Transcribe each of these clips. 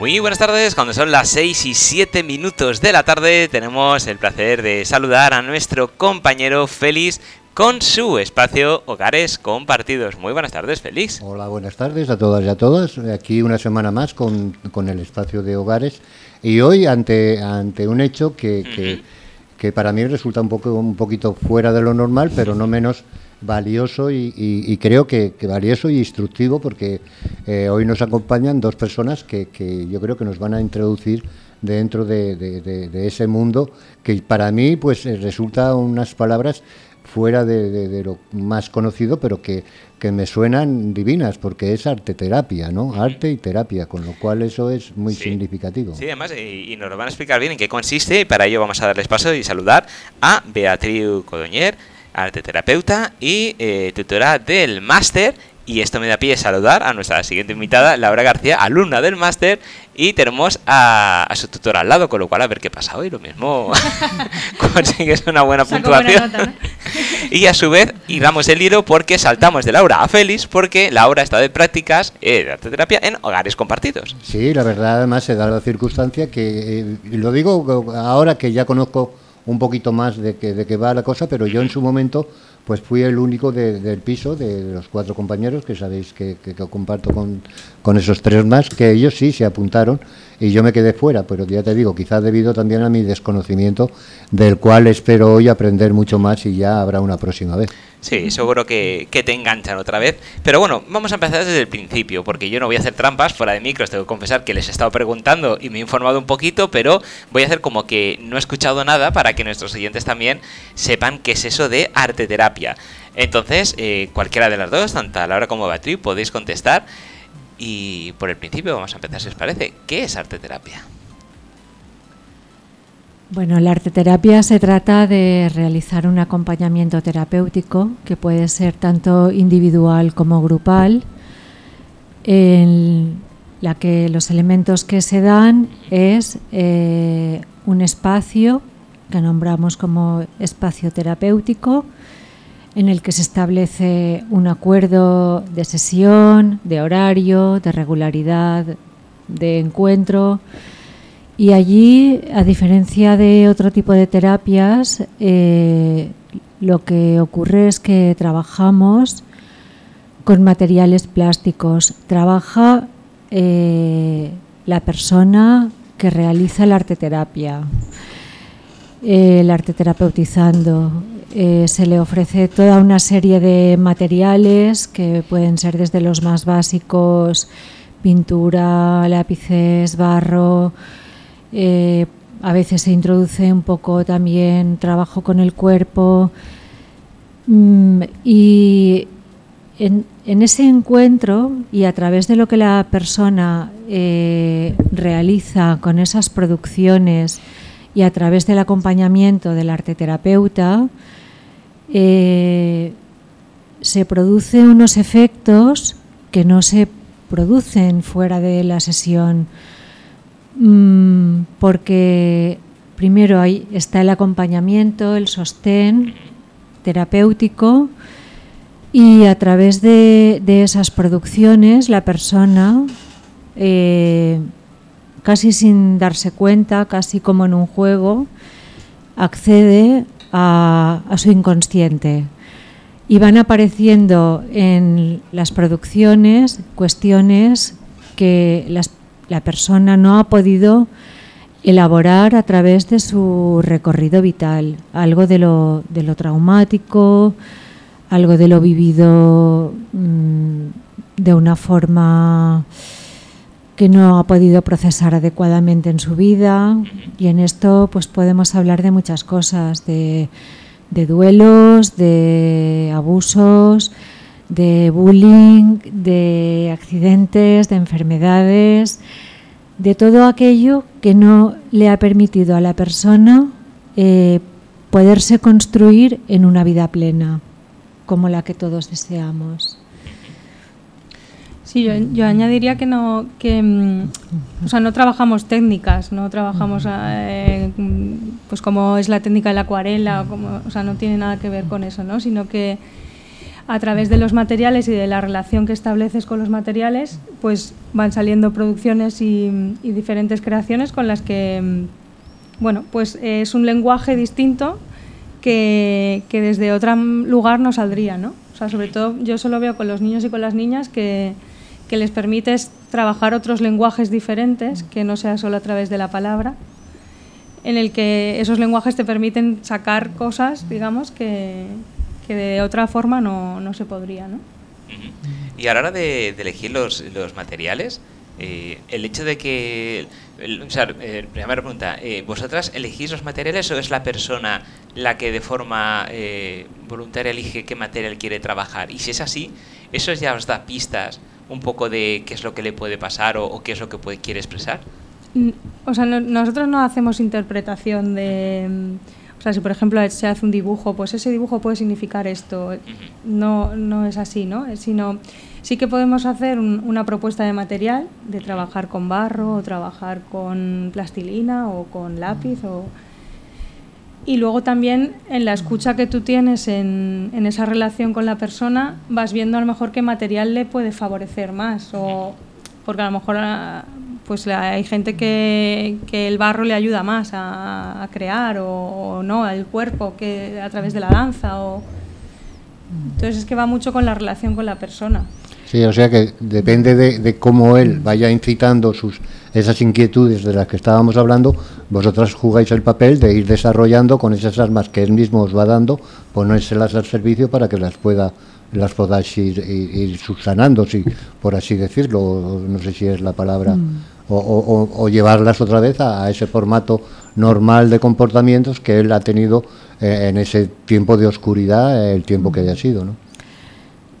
Muy buenas tardes, cuando son las 6 y 7 minutos de la tarde tenemos el placer de saludar a nuestro compañero Félix con su espacio Hogares Compartidos. Muy buenas tardes, Félix. Hola, buenas tardes a todas y a todos. Aquí una semana más con, con el espacio de Hogares y hoy ante, ante un hecho que, que, que para mí resulta un, poco, un poquito fuera de lo normal, pero no menos valioso y, y, y creo que, que, valioso y instructivo porque eh, hoy nos acompañan dos personas que, que, yo creo que nos van a introducir dentro de, de, de, de ese mundo que para mí pues eh, resulta unas palabras fuera de, lo más conocido pero que, que me suenan divinas porque es arte terapia, ¿no? Arte y terapia, con lo cual eso es muy Sí. significativo. Sí, además, y, y nos lo van a explicar bien en qué consiste y para ello vamos a darles paso y saludar a Beatriz Codoñer, arte terapeuta y eh, tutora del máster. Y esto me da pie a saludar a nuestra siguiente invitada, Laura García, alumna del máster, y tenemos a, a su tutora al lado, con lo cual a ver qué pasa hoy. Lo mismo consigues una buena Saco buena puntuación. y a su vez, iramos el hilo porque saltamos de Laura a Félix, porque Laura está de prácticas eh, de arte terapia en hogares compartidos. Sí, la verdad además se da la circunstancia que, eh, lo digo ahora que ya conozco un poquito más de que, de qué va la cosa, pero yo en su momento pues fui el único de- del piso, de los cuatro compañeros, que sabéis que, que- que comparto con, con esos tres más, que ellos sí se apuntaron y yo me quedé fuera, pero ya te digo, quizás debido también a mi desconocimiento, del cual espero hoy aprender mucho más y ya habrá una próxima vez. Sí, seguro que, que te enganchan otra vez. Pero bueno, vamos a empezar desde el principio, porque yo no voy a hacer trampas fuera de micros. Tengo que confesar que les he estado preguntando y me he informado un poquito, pero voy a hacer como que no he escuchado nada para que nuestros oyentes también sepan qué es eso de arte terapia. Entonces, eh, cualquiera de las dos, tanto Laura como Beatriz, podéis contestar. Y por el principio vamos a empezar, si os parece. ¿Qué es arte terapia? Bueno, la arteterapia se trata de realizar un acompañamiento terapéutico que puede ser tanto individual como grupal, en la que los elementos que se dan es eh, un espacio que nombramos como espacio terapéutico, en el que se establece un acuerdo de sesión, de horario, de regularidad, de encuentro. Y allí, a diferencia de otro tipo de terapias, eh, lo que ocurre es que trabajamos con materiales plásticos. Trabaja eh, la persona que realiza la arteterapia, eh, el arte terapeutizando. Eh, se le ofrece toda una serie de materiales que pueden ser desde los más básicos, pintura, lápices, barro, eh, a veces se introduce un poco también trabajo con el cuerpo. Mm, y en, ese encuentro y a través de lo que la persona eh, realiza con esas producciones y a través del acompañamiento del arteterapeuta eh, se producen unos efectos que no se producen fuera de la sesión Mm, porque primero ahí está el acompañamiento, el sostén terapéutico y a través de, de esas producciones la persona, eh, casi sin darse cuenta, casi como en un juego, accede a, a su inconsciente. Y van apareciendo en las producciones cuestiones que las la persona no ha podido elaborar a través de su recorrido vital, algo de lo, de lo traumático, algo de lo vivido mmm, de una forma que no ha podido procesar adecuadamente en su vida. Y en esto pues podemos hablar de muchas cosas, de, de duelos, de abusos, de bullying, de accidentes, de enfermedades, de todo aquello que no le ha permitido a la persona eh, poderse construir en una vida plena, como la que todos deseamos. Sí, yo, yo, añadiría que no, que, mm, o sea, no trabajamos técnicas, no trabajamos, eh, pues como es la técnica de la acuarela, o, como, o sea, no tiene nada que ver con eso, ¿no? Sino que a través de los materiales y de la relación que estableces con los materiales, pues van saliendo producciones y, diferentes creaciones con las que, bueno, pues es un lenguaje distinto que, desde otro lugar no saldría, ¿no? O sea, sobre todo yo solo veo con los niños y con las niñas que, que les permites trabajar otros lenguajes diferentes, que no sea solo a través de la palabra, en el que esos lenguajes te permiten sacar cosas, digamos, que, que de otra forma no, no se podría, ¿no? Y a la hora de, elegir los, los materiales, eh, el hecho de que... o sea, eh, primera pregunta, eh, ¿vosotras elegís los materiales o es la persona la que de forma eh, voluntaria elige qué material quiere trabajar? Y si es así, ¿eso ya os da pistas un poco de qué es lo que le puede pasar o, qué es lo que puede, quiere expresar? Mm, o sea, nosotros no hacemos interpretación de... sea, si por ejemplo se hace un dibujo, pues ese dibujo puede significar esto. No, no es así, ¿no? Sino sí que podemos hacer una propuesta de material, de trabajar con barro o trabajar con plastilina o con lápiz o... Y luego también en la escucha que tú tienes en, en, esa relación con la persona, vas viendo a lo mejor qué material le puede favorecer más. O, porque a lo mejor pues hay gente que, que, el barro le ayuda más a, crear o, no, al cuerpo que a través de la danza. O... Entonces es que va mucho con la relación con la persona. Sí, o sea que depende de, de cómo él vaya incitando sus esas inquietudes de las que estábamos hablando, vosotras jugáis el papel de ir desarrollando con esas armas que él mismo os va dando, ponérselas al servicio para que las pueda las podáis ir, ir, subsanando, si, por así decirlo, no sé si es la palabra. Mm o, llevarlas otra vez a, ese formato normal de comportamientos que él ha tenido eh, en ese tiempo de oscuridad, el tiempo que haya sido. ¿no?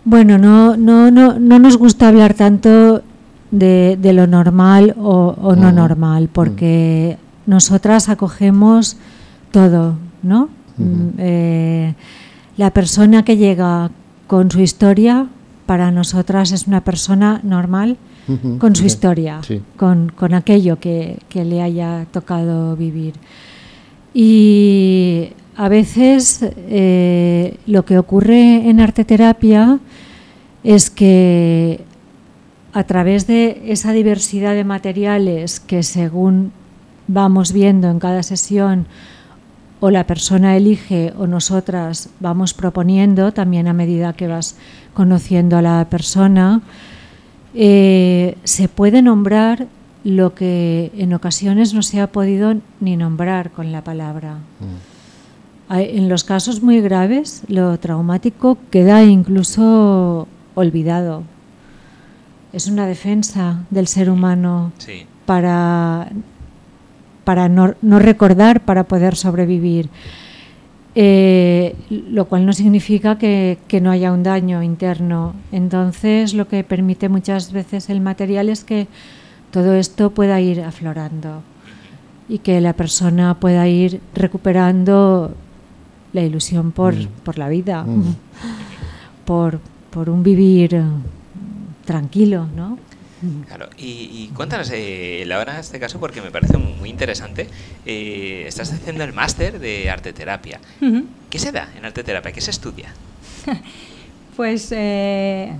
Bueno, no, no, no, no nos gusta hablar tanto de, de lo normal o, no normal, porque nosotras acogemos todo, ¿no? Mm, eh, la persona que llega con su historia, para nosotras es una persona normal con su historia, con, con, aquello que, que, le haya tocado vivir. Y a veces eh, lo que ocurre en arte terapia es que a través de esa diversidad de materiales que según vamos viendo en cada sesión o la persona elige o nosotras vamos proponiendo también a medida que vas conociendo a la persona, eh, se puede nombrar lo que en ocasiones no se ha podido ni nombrar con la palabra. Mm. En los casos muy graves, lo traumático queda incluso olvidado. Es una defensa del ser humano para, para no, no recordar, para poder sobrevivir. Eh, lo cual no significa que, no haya un daño interno. Entonces, lo que permite muchas veces el material es que todo esto pueda ir aflorando y que la persona pueda ir recuperando la ilusión por, mm. por la vida, mm. por, por un vivir tranquilo, ¿no? Claro, y, cuéntanos, eh, Laura, en este caso, porque me parece muy interesante, eh, estás haciendo el máster de arte terapia. ¿Qué se da en arte terapia? ¿Qué se estudia? pues eh,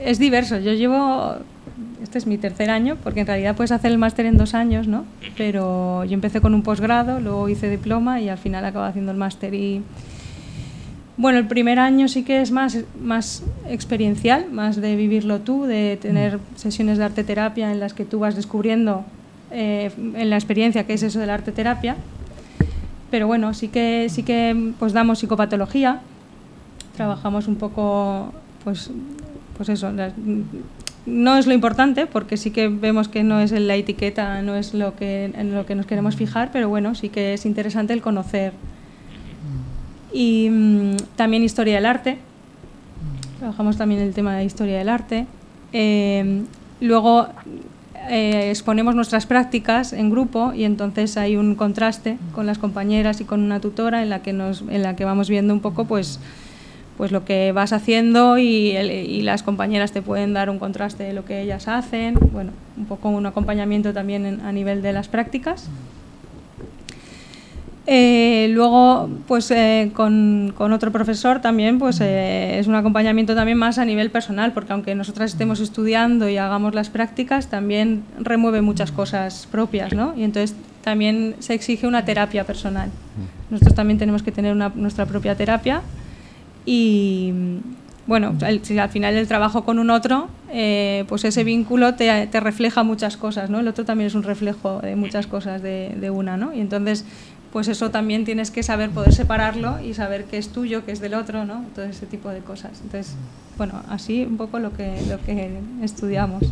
es diverso. Yo llevo, este es mi tercer año, porque en realidad puedes hacer el máster en dos años, ¿no? Pero yo empecé con un posgrado, luego hice diploma y al final acabo haciendo el máster y bueno, el primer año sí que es más, más experiencial, más de vivirlo tú, de tener mm. sesiones de arte terapia en las que tú vas descubriendo eh, en la experiencia qué es eso de la arte terapia. Pero bueno, sí que, sí que pues damos psicopatología, trabajamos un poco, pues, pues eso, no es lo importante porque sí que vemos que no es la etiqueta, no es lo que, en lo que nos queremos fijar, pero bueno, sí que es interesante el conocer y mm, también historia del arte. Trabajamos también el tema de historia del arte. Eh, luego eh, exponemos nuestras prácticas en grupo y entonces hay un contraste con las compañeras y con una tutora en la que, nos, en la que vamos viendo un poco pues, pues lo que vas haciendo y, y, las compañeras te pueden dar un contraste de lo que ellas hacen. Bueno, un poco un acompañamiento también a nivel de las prácticas. Eh, luego, pues eh, con, con, otro profesor también, pues eh, es un acompañamiento también más a nivel personal, porque aunque nosotras estemos estudiando y hagamos las prácticas, también remueve muchas cosas propias, ¿no? Y entonces también se exige una terapia personal. Nosotros también tenemos que tener una, nuestra propia terapia y, bueno, si al final el trabajo con un otro, pues ese vínculo te, te, refleja muchas cosas, ¿no? El otro también es un reflejo de muchas cosas de, de una, ¿no? Y entonces pues eso también tienes que saber poder separarlo y saber qué es tuyo, qué es del otro, ¿no? Todo ese tipo de cosas. Entonces, bueno, así un poco lo que, lo que estudiamos.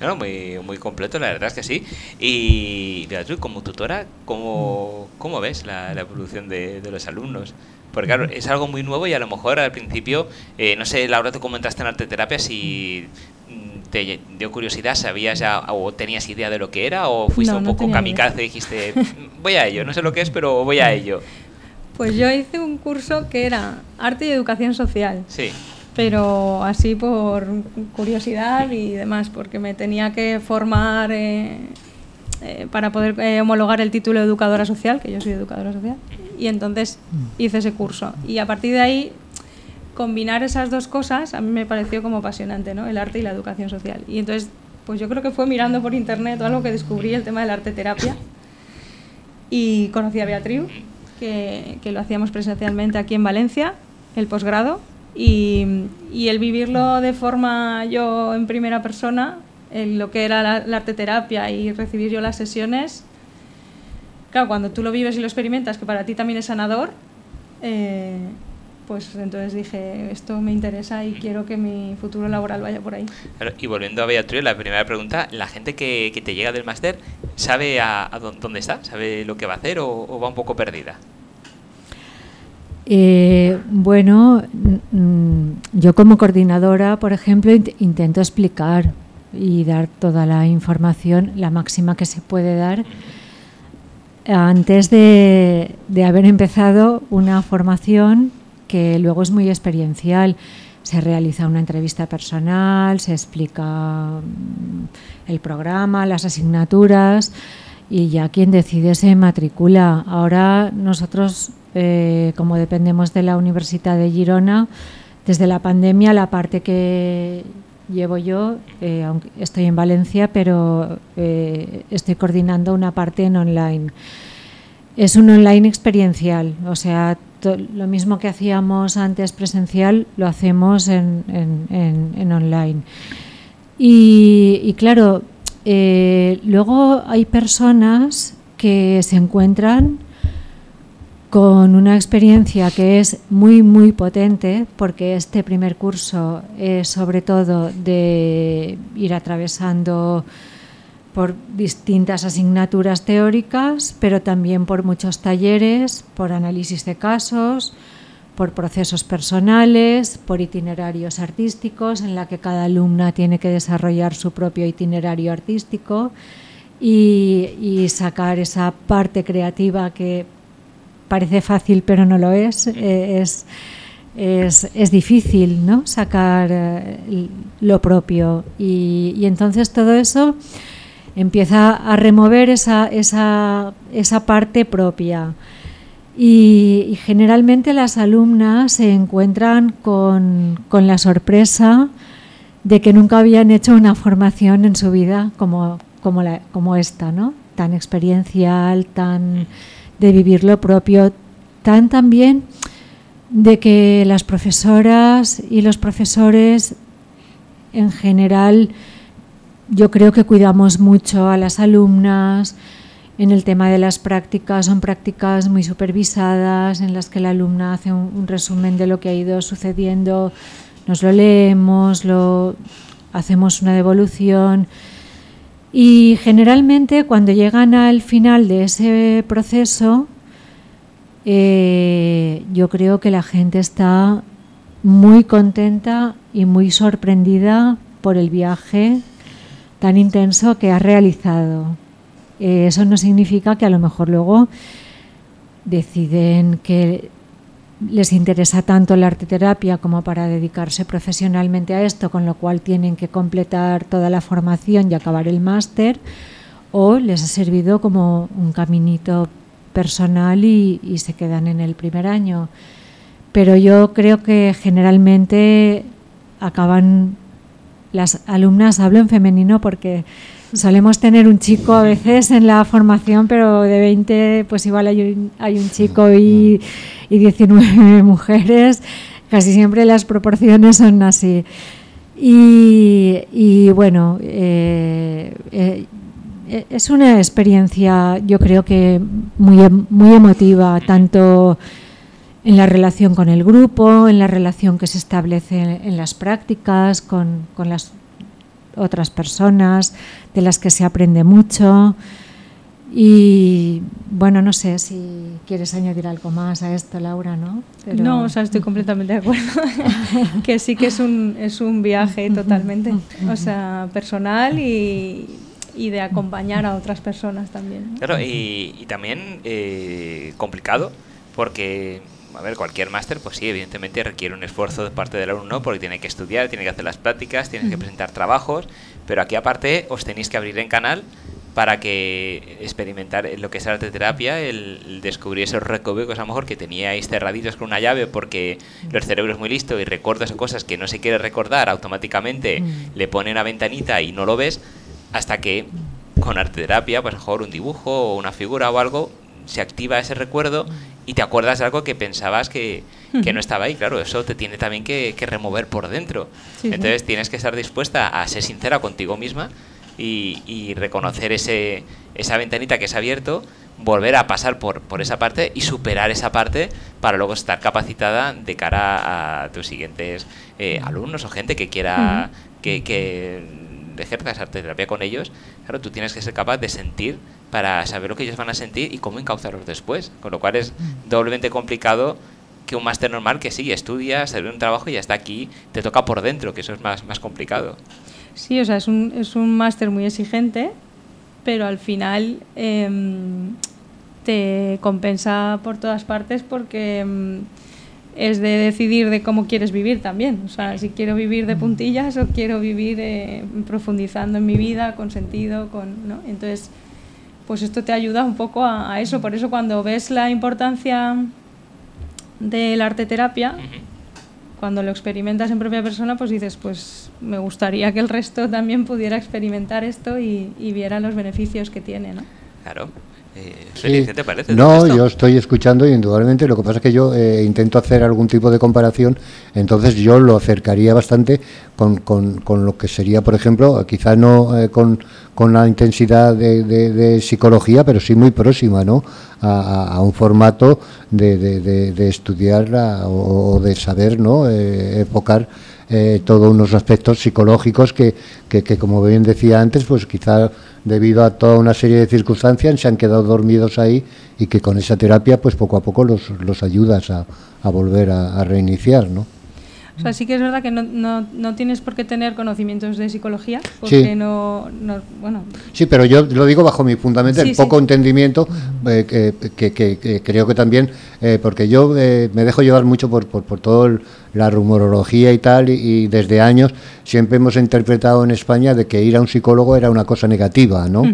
No, muy, muy completo, la verdad es que sí. Y Beatriz, como tutora, ¿cómo, cómo ves la, evolución de, los alumnos? Porque claro, es algo muy nuevo y a lo mejor al principio, eh, no sé, Laura, tú comentaste en arte terapia si te dio curiosidad, sabías ya o tenías idea de lo que era o fuiste un poco kamikaze y dijiste, voy a ello, no sé lo que es, pero voy a ello. Pues yo hice un curso que era arte y educación social. Sí. Pero así por curiosidad y demás, porque me tenía que formar eh, eh, para poder eh, homologar el título de educadora social, que yo soy educadora social, y entonces hice ese curso. Y a partir de ahí combinar esas dos cosas a mí me pareció como apasionante, ¿no? El arte y la educación social. Y entonces, pues yo creo que fue mirando por internet o algo que descubrí el tema del arte terapia y conocí a Beatriz, que, que lo hacíamos presencialmente aquí en Valencia, el posgrado, y, y, el vivirlo de forma yo en primera persona, en lo que era la, la arte terapia y recibir yo las sesiones, claro, cuando tú lo vives y lo experimentas, que para ti también es sanador, eh, pues entonces dije, esto me interesa y quiero que mi futuro laboral vaya por ahí. y volviendo a Beatriz, la primera pregunta, ¿la gente que, que te llega del máster sabe a, dónde está? ¿Sabe lo que va a hacer o, va un poco perdida? Eh, bueno, yo como coordinadora, por ejemplo, intento explicar y dar toda la información, la máxima que se puede dar, antes de, de haber empezado una formación que luego es muy experiencial. Se realiza una entrevista personal, se explica mm, el programa, las asignaturas y ya quien decide se matricula. Ahora nosotros, eh, como dependemos de la Universidad de Girona, desde la pandemia la parte que llevo yo, eh, aunque estoy en Valencia, pero eh, estoy coordinando una parte en online. Es un online experiencial, o sea, lo mismo que hacíamos antes presencial, lo hacemos en, online. Y, claro, eh, luego hay personas que se encuentran con una experiencia que es muy, muy potente, porque este primer curso es sobre todo de ir atravesando por distintas asignaturas teóricas, pero también por muchos talleres, por análisis de casos, por procesos personales, por itinerarios artísticos, en la que cada alumna tiene que desarrollar su propio itinerario artístico y, sacar esa parte creativa que parece fácil pero no lo es. Eh, es es, difícil ¿no? sacar eh, lo propio y, y entonces todo eso empieza a remover esa, esa, esa parte propia. Y, generalmente las alumnas se encuentran con, con, la sorpresa de que nunca habían hecho una formación en su vida como, como, como esta, ¿no? tan experiencial, tan de vivir lo propio, tan también de que las profesoras y los profesores en general yo creo que cuidamos mucho a las alumnas en el tema de las prácticas. Son prácticas muy supervisadas en las que la alumna hace un, resumen de lo que ha ido sucediendo, nos lo leemos, lo hacemos una devolución. Y generalmente cuando llegan al final de ese proceso, eh, yo creo que la gente está muy contenta y muy sorprendida por el viaje tan intenso que has realizado. Eh, eso no significa que a lo mejor luego deciden que les interesa tanto la arteterapia como para dedicarse profesionalmente a esto, con lo cual tienen que completar toda la formación y acabar el máster, o les ha servido como un caminito personal y, y se quedan en el primer año. Pero yo creo que generalmente acaban las alumnas, hablo en femenino porque solemos tener un chico a veces en la formación, pero de 20 pues igual hay un, hay un chico y, y 19 mujeres, casi siempre las proporciones son así. Y, bueno, eh, eh, es una experiencia yo creo que muy, muy emotiva, tanto en la relación con el grupo, en la relación que se establece en, en las prácticas, con, con, las otras personas, de las que se aprende mucho. Y bueno, no sé si quieres añadir algo más a esto, Laura, ¿no? Pero... No, o sea, estoy completamente de acuerdo. que sí que es un, es un viaje totalmente, o sea, personal y, y de acompañar a otras personas también. ¿no? Claro, y, y también eh, complicado, porque a ver, cualquier máster, pues sí, evidentemente requiere un esfuerzo de parte del alumno porque tiene que estudiar, tiene que hacer las prácticas, tiene que presentar trabajos, pero aquí aparte os tenéis que abrir en canal para que experimentar lo que es arte terapia, el, el descubrir esos recovecos a lo mejor que teníais cerraditos con una llave porque los cerebros muy listos y recuerdos o cosas que no se quiere recordar automáticamente le pone una ventanita y no lo ves hasta que con arte terapia, pues a lo mejor un dibujo o una figura o algo se activa ese recuerdo y te acuerdas de algo que pensabas que, que no estaba ahí. Claro, eso te tiene también que, que remover por dentro. Sí, sí. Entonces tienes que estar dispuesta a ser sincera contigo misma y, y reconocer ese, esa ventanita que se ha abierto, volver a pasar por, por esa parte y superar esa parte para luego estar capacitada de cara a tus siguientes eh, alumnos o gente que quiera que, que ejerzas arte terapia con ellos, claro, tú tienes que ser capaz de sentir para saber lo que ellos van a sentir y cómo encauzarlos después. Con lo cual es doblemente complicado que un máster normal que sí, estudias, te un trabajo y ya está aquí, te toca por dentro, que eso es más, más complicado. Sí, o sea, es un, es un máster muy exigente, pero al final eh, te compensa por todas partes porque eh, es de decidir de cómo quieres vivir también. O sea, si quiero vivir de puntillas o quiero vivir eh, profundizando en mi vida, con sentido, con, ¿no? Entonces, pues esto te ayuda un poco a, a eso. Por eso cuando ves la importancia de la arte terapia, cuando lo experimentas en propia persona, pues dices, pues me gustaría que el resto también pudiera experimentar esto y, y viera los beneficios que tiene, ¿no? Claro. Eh, Sí. ¿Qué te parece? No, yo estoy escuchando y indudablemente lo que pasa es que yo eh, intento hacer algún tipo de comparación, entonces yo lo acercaría bastante con, con, con lo que sería, por ejemplo, quizá no eh, con, con la intensidad de, de- de psicología, pero sí muy próxima, ¿no? A, un formato de, de- estudiar o, de saber, ¿no? Eh, enfocar eh, todos unos aspectos psicológicos que, que, que, como bien decía antes, pues quizá debido a toda una serie de circunstancias se han quedado dormidos ahí y que con esa terapia pues poco a poco los, los ayudas a, a volver a, reiniciar, ¿no? O sea, sí que es verdad que no, no, no tienes por qué tener conocimientos de psicología, porque Sí. no, no, bueno, Sí, pero yo lo digo bajo mi fundamento, Sí, el sí. poco entendimiento, eh, que, que- que- que creo que también, eh, porque yo eh, me dejo llevar mucho por, por, por toda la rumorología y tal, y, y desde años siempre hemos interpretado en España de que ir a un psicólogo era una cosa negativa, ¿no?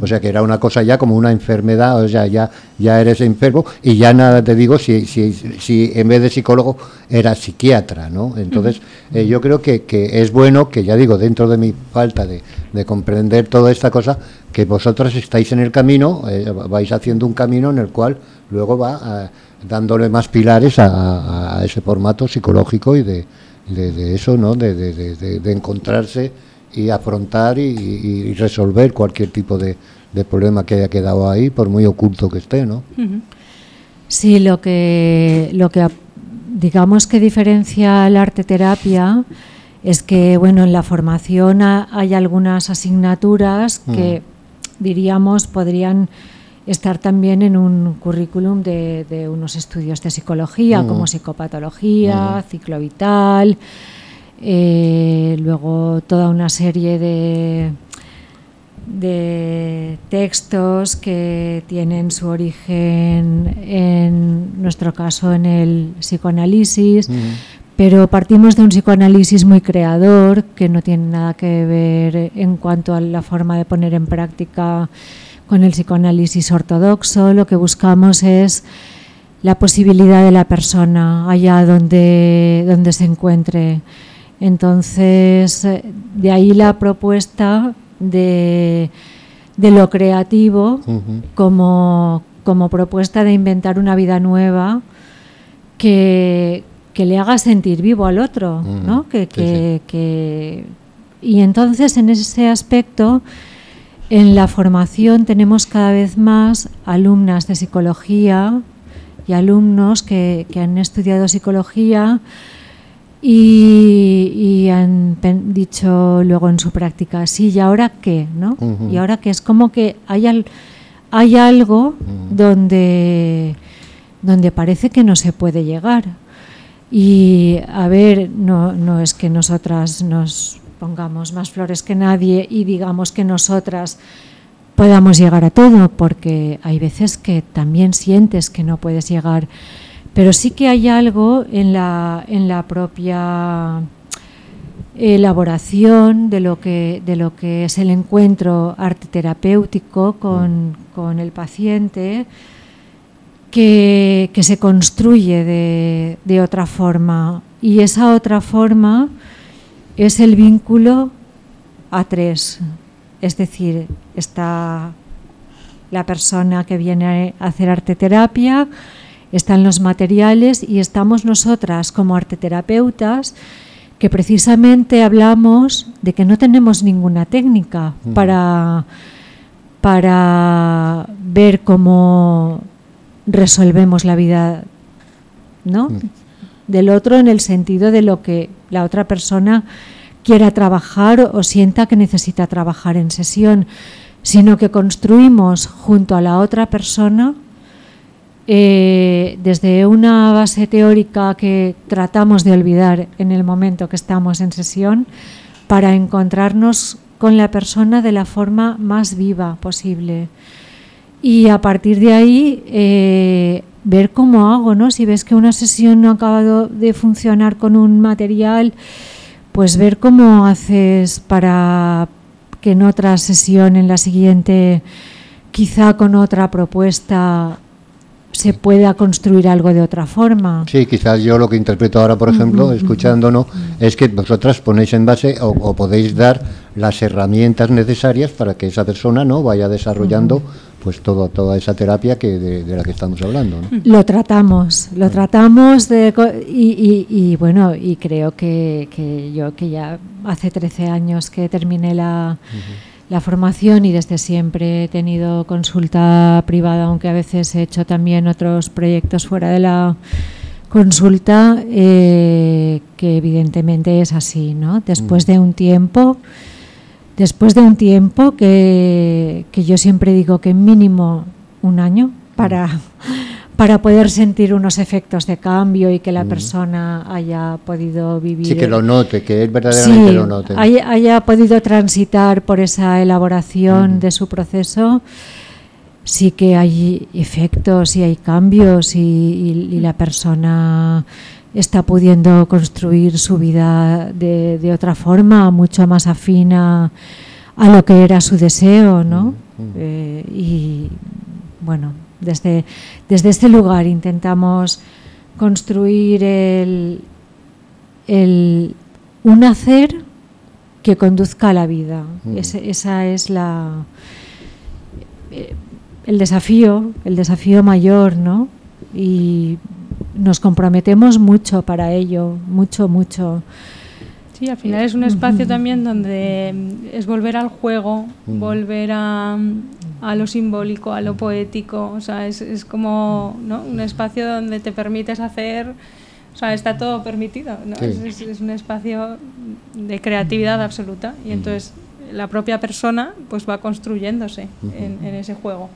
O sea, que era una cosa ya como una enfermedad, o sea, ya, ya eres enfermo y ya nada te digo si, si, si en vez de psicólogo era psiquiatra, ¿no? Entonces, eh, yo creo que, que es bueno que, ya digo, dentro de mi falta de, de comprender toda esta cosa, que vosotros estáis en el camino, eh, vais haciendo un camino en el cual luego va eh, dándole más pilares a, ese formato psicológico y de, de, de eso, ¿no? De- de encontrarse y afrontar y, resolver cualquier tipo de, de problema que haya quedado ahí, por muy oculto que esté, ¿no? Sí, lo que, lo que digamos que diferencia la arte terapia es que bueno, en la formación ha- hay algunas asignaturas que diríamos podrían estar también en un currículum de, de unos estudios de psicología, Ujú. como psicopatología, ciclo vital, eh, luego toda una serie de, de textos que tienen su origen, en nuestro caso, en el psicoanálisis, pero partimos de un psicoanálisis muy creador, que no tiene nada que ver en cuanto a la forma de poner en práctica con el psicoanálisis ortodoxo. Lo que buscamos es la posibilidad de la persona allá donde, donde se encuentre. Entonces, de ahí la propuesta de, de lo creativo como, como propuesta de inventar una vida nueva que, que le haga sentir vivo al otro, ¿no? Que, que, y entonces en ese aspecto, en la formación tenemos cada vez más alumnas de psicología y alumnos que, han estudiado psicología y, han dicho luego en su práctica, sí, ¿y ahora qué? ¿no? Y ahora que es como que hay, hay algo donde, donde parece que no se puede llegar. Y a ver, no, no es que nosotras nos pongamos más flores que nadie y digamos que nosotras podamos llegar a todo, porque hay veces que también sientes que no puedes llegar, pero sí que hay algo en la, en la propia elaboración de lo que de lo que es el encuentro arte terapéutico con, con el paciente que, se construye de, otra forma. Y esa otra forma es el vínculo a tres, es decir, está la persona que viene a hacer arte terapia, están los materiales y estamos nosotras como arteterapeutas que precisamente hablamos de que no tenemos ninguna técnica para, para ver cómo resolvemos la vida ¿no? Del otro en el sentido de lo que la otra persona quiera trabajar o sienta que necesita trabajar en sesión, sino que construimos junto a la otra persona eh, desde una base teórica que tratamos de olvidar en el momento que estamos en sesión para encontrarnos con la persona de la forma más viva posible y a partir de ahí eh, ver cómo hago, ¿no? Si ves que una sesión no ha acabado de funcionar con un material, pues ver cómo haces para que en otra sesión, en la siguiente, quizá con otra propuesta, se pueda construir algo de otra forma. Sí, quizás yo lo que interpreto ahora, por ejemplo, escuchándonos, es que vosotras ponéis en base o, podéis dar las herramientas necesarias para que esa persona no vaya desarrollando pues todo, toda esa terapia que de, la que estamos hablando. Lo tratamos, lo tratamos de, y, bueno, y creo que, que, yo que ya hace 13 años que terminé la, la formación y desde siempre he tenido consulta privada, aunque a veces he hecho también otros proyectos fuera de la consulta, eh, que evidentemente es así, ¿no? Después de un tiempo después de un tiempo que, yo siempre digo que mínimo un año para, para poder sentir unos efectos de cambio y que la persona haya podido vivir. Sí, que lo note, que él verdaderamente lo note. Haya, haya, podido transitar por esa elaboración de su proceso. Sí que hay efectos y hay cambios y la persona está pudiendo construir su vida de, de otra forma, mucho más afina a lo que era su deseo, ¿no? Eh, y bueno, desde, desde este lugar intentamos construir el, el, un hacer que conduzca a la vida. Mm. esa es la eh, el desafío, el desafío mayor, ¿no? Y nos comprometemos mucho para ello, mucho, mucho. Sí, al final es un espacio también donde es volver al juego, volver a, a, lo simbólico, a lo poético, o sea, es, es como ¿no? un espacio donde te permites hacer, o sea, está todo permitido, ¿no? es, es, un espacio de creatividad absoluta y entonces la propia persona pues va construyéndose en, en ese juego.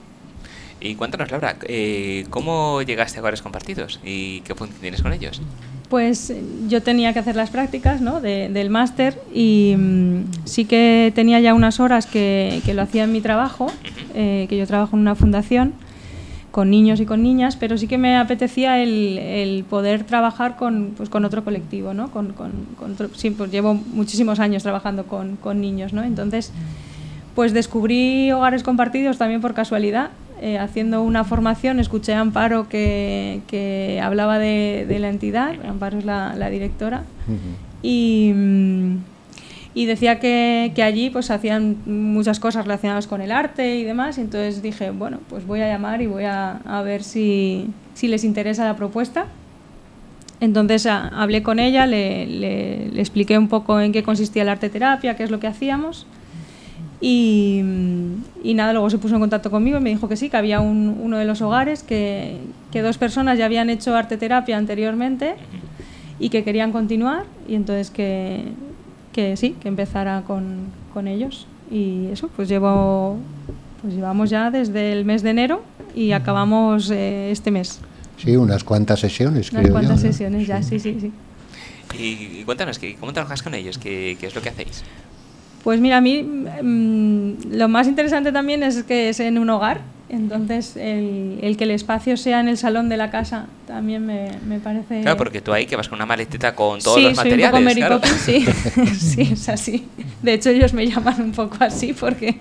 Y cuéntanos, Laura, eh, ¿cómo llegaste a Hogares Compartidos y qué función tienes con ellos? Pues yo tenía que hacer las prácticas ¿no? del máster y mm, sí que tenía ya unas horas que, lo hacía en mi trabajo, eh, que yo trabajo en una fundación, con niños y con niñas, pero sí que me apetecía el, poder trabajar con, pues, con otro colectivo, ¿no? Con, con, con otro- sí, pues llevo muchísimos años trabajando con niños, ¿no? Entonces, pues descubrí hogares compartidos también por casualidad. Eh, haciendo una formación, escuché a Amparo que, que hablaba de, de la entidad, Amparo es la, la directora, y, mm, y decía que, que allí pues hacían muchas cosas relacionadas con el arte y demás, y entonces dije, bueno, pues voy a llamar y voy a, a ver si, si les interesa la propuesta. Entonces a- hablé con ella, le, le- le expliqué un poco en qué consistía la arte terapia, qué es lo que hacíamos. Y, mm, y nada, luego se puso en contacto conmigo y me dijo que sí, que había un- uno de los hogares, que, que dos personas ya habían hecho arte terapia anteriormente y que querían continuar y entonces que, que sí, que empezara con, con ellos. Y eso, pues llevo, pues llevamos ya desde el mes de enero y acabamos eh, este mes. Sí, unas cuantas sesiones, Unas creo cuantas yo. ¿no? sesiones ya, sí, sí, sí. Y, y cuéntanos, ¿qué- ¿cómo trabajas con ellos? ¿Qué, qué es lo que hacéis? Pues mira, a mí mm, lo más interesante también es que es en un hogar, entonces el, el que el espacio sea en el salón de la casa también me, me parece... Claro, porque tú ahí que vas con una maletita con todos sí, los soy un materiales. poco Mary claro. Poppins, sí. sí, es así. De hecho, ellos me llaman un poco así porque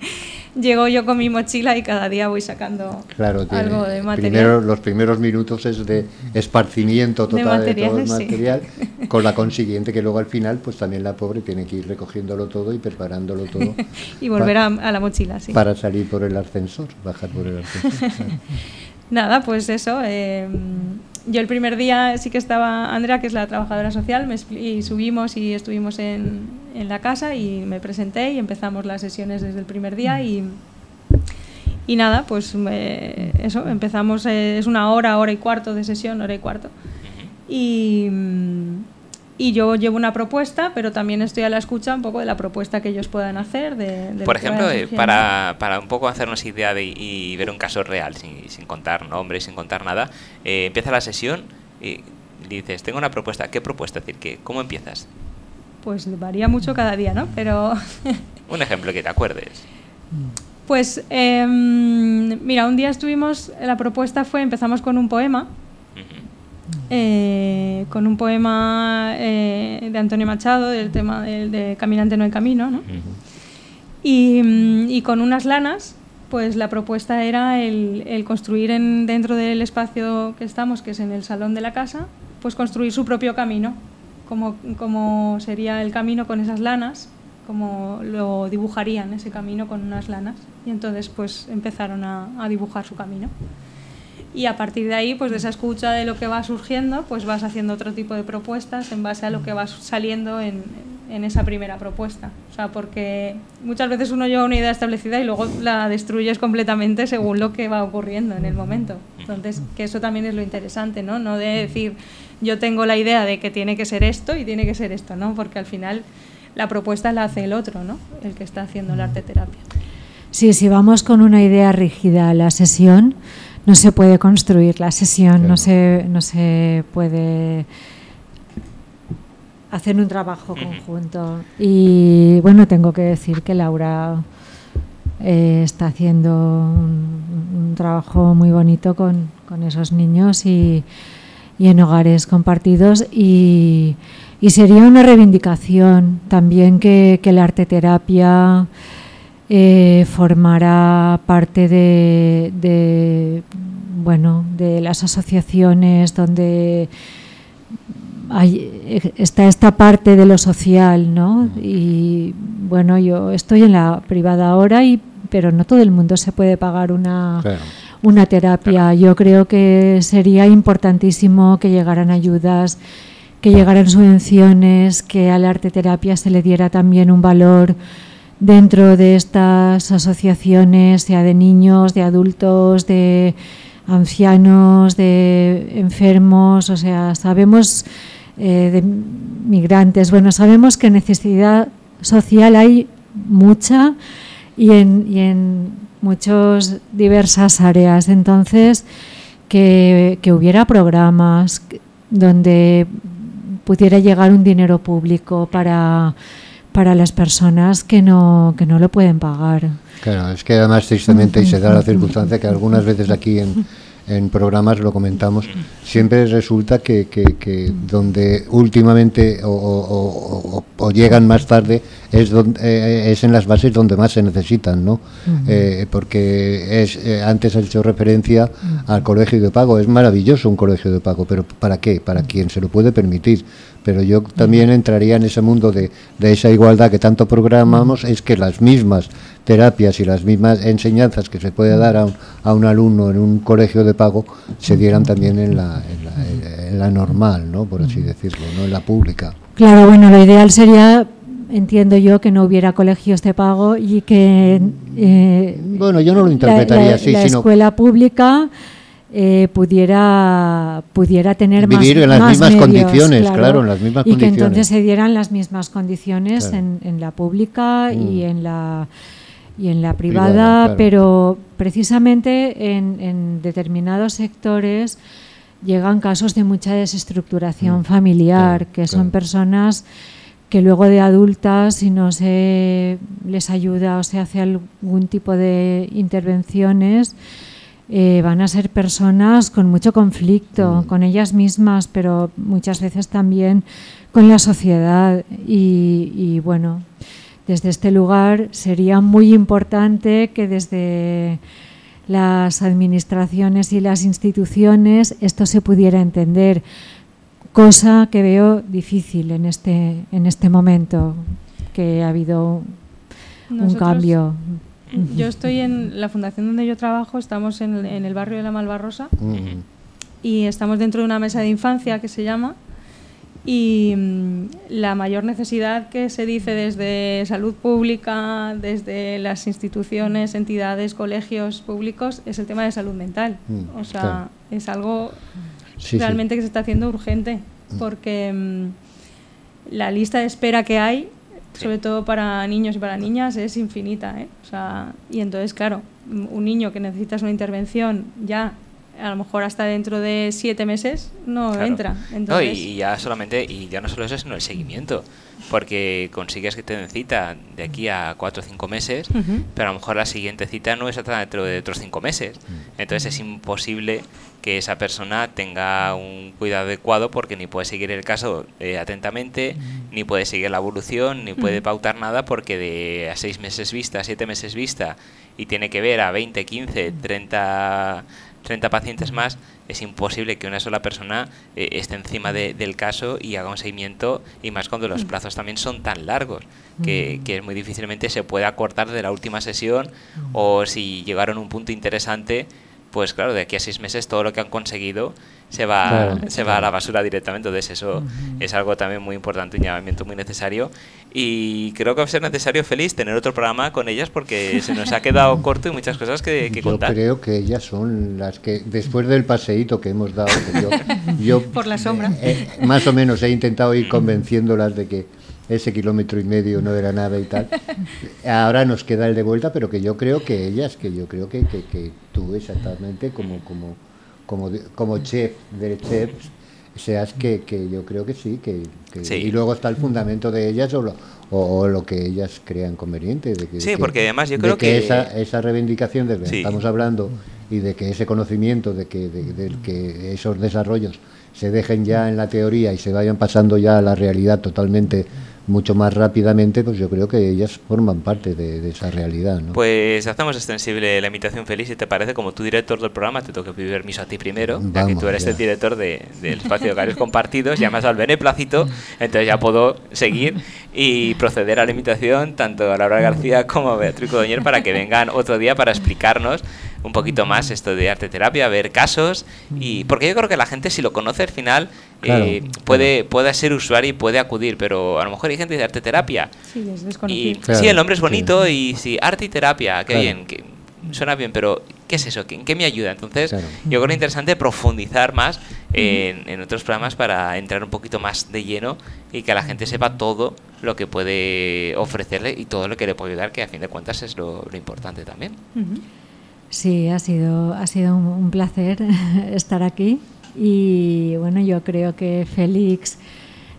llego yo con mi mochila y cada día voy sacando Claro, tiene- algo de material. primero, los primeros minutos es de esparcimiento total de, todo el sí. material, con la consiguiente que luego al final, pues también la pobre tiene que ir recogiéndolo todo y preparándolo todo y volver a, a la mochila, sí. para salir por el ascensor, bajar por el ascensor. Nada, pues eso. eh, yo el primer día sí que estaba Andrea, que es la trabajadora social, me y subimos y estuvimos en, en la casa y me presenté y empezamos las sesiones desde el primer día y, y nada, pues eso, empezamos, eh, es una hora, hora y cuarto de sesión, hora y cuarto. Y, mm, y yo llevo una propuesta, pero también estoy a la escucha un poco de la propuesta que ellos puedan hacer. De, de Por ejemplo, eh, para, para un poco hacernos idea de, y ver un caso real, sin, sin contar nombres, sin contar nada, eh, empieza la sesión y dices, tengo una propuesta. ¿Qué propuesta? Es decir, que, ¿cómo empiezas? Pues varía mucho cada día, ¿no? Pero Un ejemplo que te acuerdes. Pues em, mira, un día estuvimos, la propuesta fue, empezamos con un poema. Eh, con un poema eh, de Antonio Machado, del tema de Caminante no hay camino, ¿no? Y, mm, y con unas lanas, pues la propuesta era el, el construir en, dentro del espacio que estamos, que es en el salón de la casa, pues construir su propio camino, como, como sería el camino con esas lanas, como lo dibujarían ese camino con unas lanas. Y entonces pues empezaron a, a dibujar su camino. Y a partir de ahí, pues de esa escucha de lo que va surgiendo, pues vas haciendo otro tipo de propuestas en base a lo que va saliendo en, en esa primera propuesta. O sea, porque muchas veces uno lleva una idea establecida y luego la destruyes completamente según lo que va ocurriendo en el momento. Entonces, que eso también es lo interesante, ¿no? No de decir, yo tengo la idea de que tiene que ser esto y tiene que ser esto, ¿no? Porque al final la propuesta la hace el otro, ¿no? El que está haciendo la arte terapia. Sí, si vamos con una idea rígida a la sesión, no se puede construir la sesión, Claro. no, se, no se puede hacer un trabajo conjunto. Y bueno, tengo que decir que Laura eh, está haciendo un, un trabajo muy bonito con, con esos niños y, y en hogares compartidos y, y sería una reivindicación también que, que la arte terapia eh, formará parte de, de, bueno de las asociaciones donde hay, está esta parte de lo social, ¿no? Y bueno, yo estoy en la privada ahora y pero no todo el mundo se puede pagar una Claro. una terapia. Yo creo que sería importantísimo que llegaran ayudas, que llegaran subvenciones, que a la arte terapia se le diera también un valor dentro de estas asociaciones, sea de niños, de adultos, de ancianos, de enfermos, o sea, sabemos eh, de migrantes, bueno, sabemos que necesidad social hay mucha y en, y muchas diversas áreas. Entonces, que, hubiera programas donde pudiera llegar un dinero público para, para las personas que no, que no lo pueden pagar. Claro, es que además tristemente y se da la circunstancia que algunas veces aquí en, en programas lo comentamos, siempre resulta que, que, donde últimamente o, llegan más tarde es, donde, eh, es en las bases donde más se necesitan, ¿no? Eh, porque es, eh, antes ha hecho referencia al colegio de pago, es maravilloso un colegio de pago, pero ¿para qué? Para quien se lo puede permitir pero yo también entraría en ese mundo de, de, esa igualdad que tanto programamos, es que las mismas terapias y las mismas enseñanzas que se puede dar a un, a un alumno en un colegio de pago se dieran también en la, en la, normal, ¿no? por así decirlo, no en la pública. Claro, bueno, lo ideal sería entiendo yo que no hubiera colegios de pago y que eh, bueno yo no lo interpretaría así la escuela pública eh, pudiera pudiera tener vivir en las mismas condiciones claro, en las mismas y que entonces se dieran las mismas condiciones en, en, la pública y mm. en la y en la privada, pero precisamente en, determinados sectores llegan casos de mucha desestructuración mm. familiar, que son personas que luego de adultas, si no se les ayuda o se hace algún tipo de intervenciones, eh, van a ser personas con mucho conflicto mm. con ellas mismas, pero muchas veces también con la sociedad. Y, bueno, desde este lugar sería muy importante que desde las administraciones y las instituciones esto se pudiera entender, cosa que veo difícil en este, en este momento, que ha habido un cambio. Yo estoy en la fundación donde yo trabajo, estamos en, el barrio de la Malvarrosa. Y estamos dentro de una mesa de infancia que se llama. Y mm, la mayor necesidad que se dice desde salud pública, desde las instituciones, entidades, colegios públicos es el tema de salud mental. Mm, o sea, es algo realmente que se está haciendo urgente mm. porque la lista de espera que hay sobre todo para niños y para niñas, es infinita. ¿eh? O sea, y entonces, claro, un niño que necesitas una intervención ya a lo mejor hasta dentro de siete meses no entra. Entonces... y ya solamente, y ya no solo eso, sino el seguimiento. Porque consigues que te den cita de aquí a cuatro o cinco meses, pero a lo mejor la siguiente cita no es hasta dentro de otros cinco meses. Entonces es imposible que esa persona tenga un cuidado adecuado porque ni puede seguir el caso eh, atentamente, ni puede seguir la evolución, ni puede pautar nada porque de a seis meses vista, a siete meses vista, y tiene que ver a 20, 15, 30 30 pacientes más, es imposible que una sola persona eh, esté encima del caso y haga un seguimiento, y más cuando los plazos también son tan largos, que, que muy difícilmente se puede acortar de la última sesión, o si llegaron a un punto interesante, pues claro, de aquí a seis meses todo lo que han conseguido se va, se va a la basura directamente. Entonces eso es algo también muy importante, un llamamiento muy necesario. Y creo que va a ser necesario, feliz, tener otro programa con ellas porque se nos ha quedado corto y muchas cosas que, que contar. Yo creo que ellas son las que, después del paseíto que hemos dado, yo, por la sombra, eh, más o menos he intentado ir convenciéndolas de que ese kilómetro y medio no era nada y tal. Ahora nos queda el de vuelta, pero que yo creo que ellas, que yo creo que, que, tú exactamente como, como, como, como chef de chefs, seas que, que yo creo que sí, que, y luego está el fundamento de ellas o lo, o, lo que ellas crean conveniente. De que, sí, porque además yo creo que, Esa, esa reivindicación de que estamos hablando y de que ese conocimiento, de que, de que esos desarrollos se dejen ya en la teoría y se vayan pasando ya a la realidad totalmente mucho más rápidamente, pues yo creo que ellas forman parte de, esa realidad. ¿no? Pues hacemos extensible la invitación feliz, si te parece, como tú director del programa, te tengo que pedir permiso a ti primero, ya que tú eres el director de, del espacio de hogares compartidos, llamas al beneplácito, entonces ya puedo seguir y proceder a la invitación tanto a Laura García como a Beatriz Codoñer para que vengan otro día para explicarnos un poquito más esto de arte terapia, ver casos y porque yo creo que la gente si lo conoce al final eh, puede puede ser usuario y puede acudir, pero a lo mejor hay gente de arte terapia. Sí, es Y, sí, el nombre es bonito y sí, arte y terapia, qué bien, que suena bien, pero ¿qué es eso? ¿En qué me ayuda? Entonces, yo creo interesante profundizar más en, en, otros programas para entrar un poquito más de lleno y que la gente sepa todo lo que puede ofrecerle y todo lo que le puede ayudar, que a fin de cuentas es lo, importante también. Sí, ha sido, ha sido un, placer estar aquí. Y bueno, yo creo que Félix,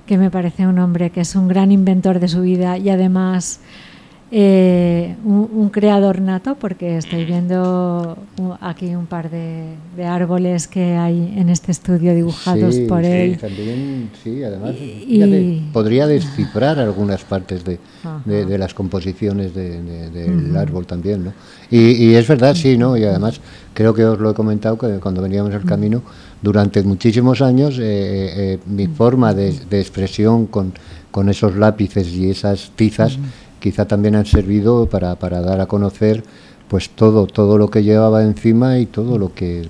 que me parece un hombre que es un gran inventor de su vida y además eh, un, creador nato, porque estoy viendo aquí un par de, árboles que hay en este estudio dibujados por él. También, sí, además, y, podría descifrar algunas partes de, de, las composiciones del árbol también, ¿no? Y, es verdad, sí, ¿no? Y además, creo que os lo he comentado que cuando veníamos al camino, durante muchísimos años, eh, eh, mi forma de, expresión con, con esos lápices y esas tizas quizá también han servido para, para dar a conocer pues todo, todo lo que llevaba encima y todo lo que,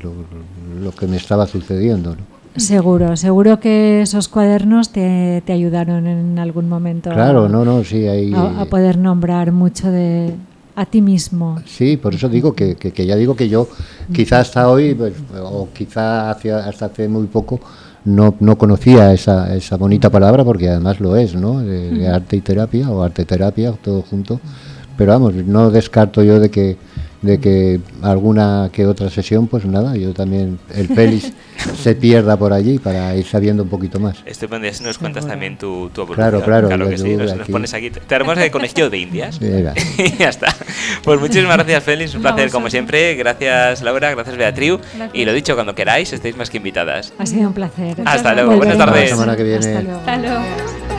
lo, que me estaba sucediendo. Seguro, seguro que esos cuadernos te, te, ayudaron en algún momento claro, no, no, sí, a, poder nombrar mucho de a ti mismo. Sí, por eso digo que, que, ya digo que yo quizá hasta hoy, pues, o quizá hacia, hasta hace muy poco, no, no conocía esa, esa bonita palabra porque además lo es, ¿no? De, arte y terapia o arte terapia, todo junto. Pero vamos, no descarto yo de que de que alguna que otra sesión, pues nada, yo también, el Félix se pierda por allí para ir sabiendo un poquito más. Estupendo, ya nos cuentas también tu, tu Claro, claro. Claro que sí, nos, pones aquí. Te armamos de conejillo de indias. y ya está. Pues muchísimas gracias, Félix, un placer como siempre. Gracias, Laura, gracias, Beatriz. Y lo dicho, cuando queráis, estéis más que invitadas. Ha sido un placer. Hasta luego, buenas tardes. La semana que viene. Hasta luego.